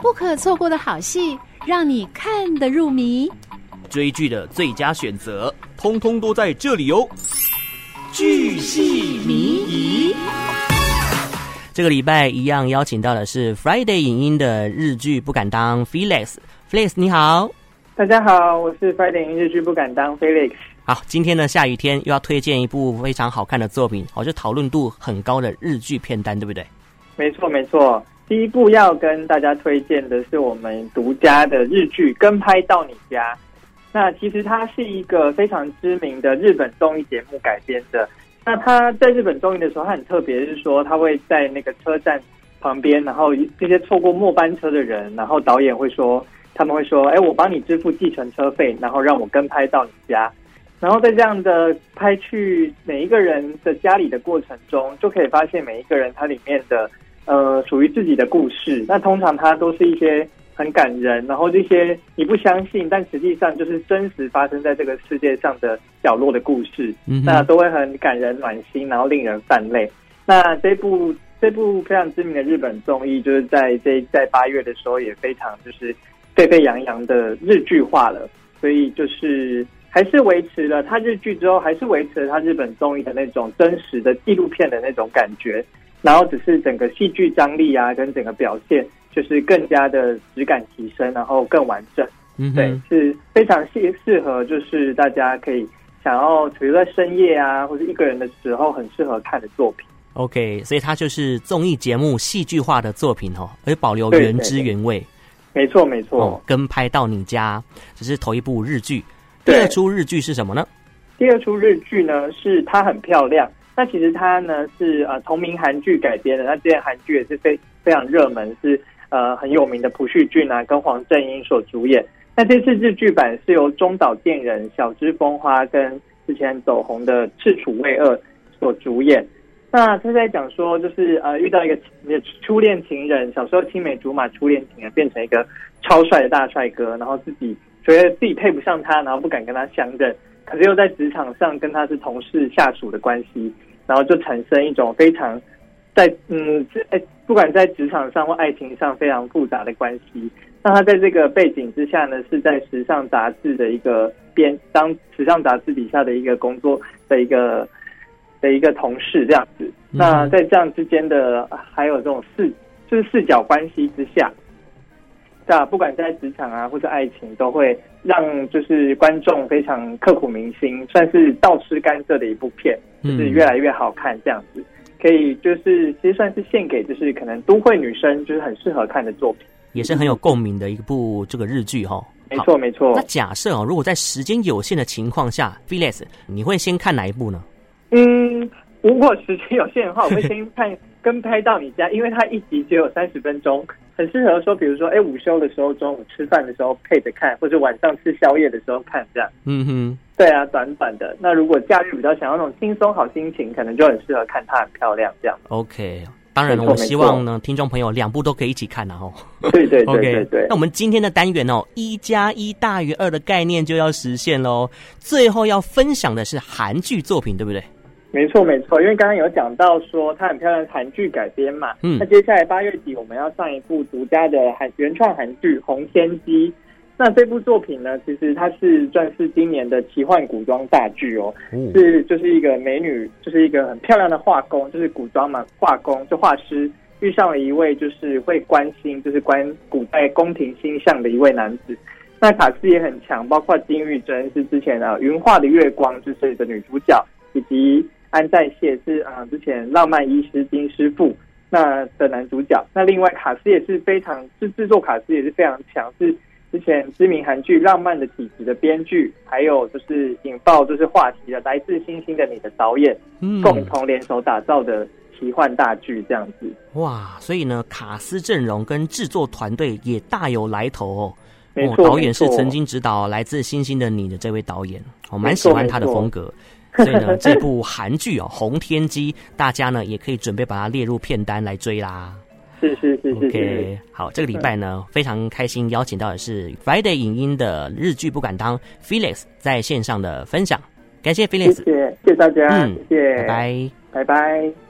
不可错过的好戏，让你看得入迷。追剧的最佳选择，通通都在这里哦！剧戏迷疑。这个礼拜一样邀请到的是 Friday 影音的日剧不敢当 Felix。Felix 你好，大家好，我是 Friday 影音日剧不敢当 Felix。好，今天呢，下雨天又要推荐一部非常好看的作品，哦，就讨论度很高的日剧片单，对不对？没错，没错。第一部要跟大家推荐的是我们独家的日剧《跟拍到你家》。那其实它是一个非常知名的日本综艺节目改编的。那他在日本综艺的时候，他很特别，是说他会在那个车站旁边，然后这些错过末班车的人，然后导演会说，他们会说：“哎，我帮你支付计程车费，然后让我跟拍到你家。”然后在这样的拍去每一个人的家里的过程中，就可以发现每一个人他里面的呃属于自己的故事。那通常它都是一些。很感人，然后这些你不相信，但实际上就是真实发生在这个世界上的角落的故事，嗯、那都会很感人暖心，然后令人泛泪。那这部这部非常知名的日本综艺，就是在这在八月的时候也非常就是沸沸扬扬的日剧化了，所以就是还是维持了它日剧之后，还是维持了它日本综艺的那种真实的纪录片的那种感觉，然后只是整个戏剧张力啊，跟整个表现。就是更加的质感提升，然后更完整。嗯，对，是非常适适合，就是大家可以想要，比如在深夜啊，或者一个人的时候，很适合看的作品。OK，所以它就是综艺节目戏剧化的作品哦，而且保留原汁原味。没错，没错。哦，跟拍到你家，只是头一部日剧。第二出日剧是什么呢？第二出日剧呢，是它很漂亮。那其实它呢是呃同名韩剧改编的，那这些韩剧也是非非常热门，是。呃，很有名的朴叙俊啊，跟黄正英所主演。那这次日剧版是由中岛健人、小芝风花跟之前走红的赤楚卫二所主演。那他在讲说，就是呃，遇到一个初恋情人，小时候青梅竹马初恋情人，变成一个超帅的大帅哥，然后自己觉得自己配不上他，然后不敢跟他相认，可是又在职场上跟他是同事下属的关系，然后就产生一种非常。在嗯，哎，不管在职场上或爱情上，非常复杂的关系。那他在这个背景之下呢，是在时尚杂志的一个编，当时尚杂志底下的一个工作的一个的一个同事这样子。那在这样之间的还有这种视，就是视角关系之下，那不管在职场啊或者爱情，都会让就是观众非常刻骨铭心，算是倒吃甘蔗的一部片，就是越来越好看这样子。可以，就是其实算是献给，就是可能都会女生，就是很适合看的作品，也是很有共鸣的一部这个日剧哈。没错，没错。那假设哦，如果在时间有限的情况下，Felix，你会先看哪一部呢？嗯，如果时间有限的话，我会先看。跟拍到你家，因为它一集只有三十分钟，很适合说，比如说，哎，午休的时候、中午吃饭的时候配着看，或者晚上吃宵夜的时候看，这样。嗯哼，对啊，短短的。那如果假日比较想要那种轻松好心情，可能就很适合看它很漂亮这样。OK，当然了，我希望呢，听众朋友两部都可以一起看然后。对对对对对，对。那我们今天的单元哦，一加一大于二的概念就要实现喽。最后要分享的是韩剧作品，对不对？没错，没错，因为刚刚有讲到说它很漂亮的韩剧改编嘛，嗯，那接下来八月底我们要上一部独家的韩原创韩剧《红天机》。那这部作品呢，其实它是算是今年的奇幻古装大剧哦，嗯、是就是一个美女，就是一个很漂亮的画工，就是古装嘛，画工就画师遇上了一位就是会关心，就是关古代宫廷星象的一位男子。那卡司也很强，包括金玉珍是之前啊《云画的月光》就是的女主角，以及。安在燮是啊，之前《浪漫医师金师傅》那的男主角。那另外卡斯也是非常，是制作卡斯也是非常强，是之前知名韩剧《浪漫的体质》的编剧，还有就是引爆就是话题的《来自星星的你》的导演，嗯，共同联手打造的奇幻大剧这样子。哇，所以呢，卡斯阵容跟制作团队也大有来头哦。没错，导演是曾经指导《来自星星的你》的这位导演，我蛮喜欢他的风格。所以呢，这部韩剧哦，《红天机》，大家呢也可以准备把它列入片单来追啦。是是是是。OK，好，这个礼拜呢非常开心，邀请到的是 Friday 影音的日剧不敢当 Felix 在线上的分享，感谢 Felix，谢谢谢谢大家，嗯，谢谢，拜拜，拜拜。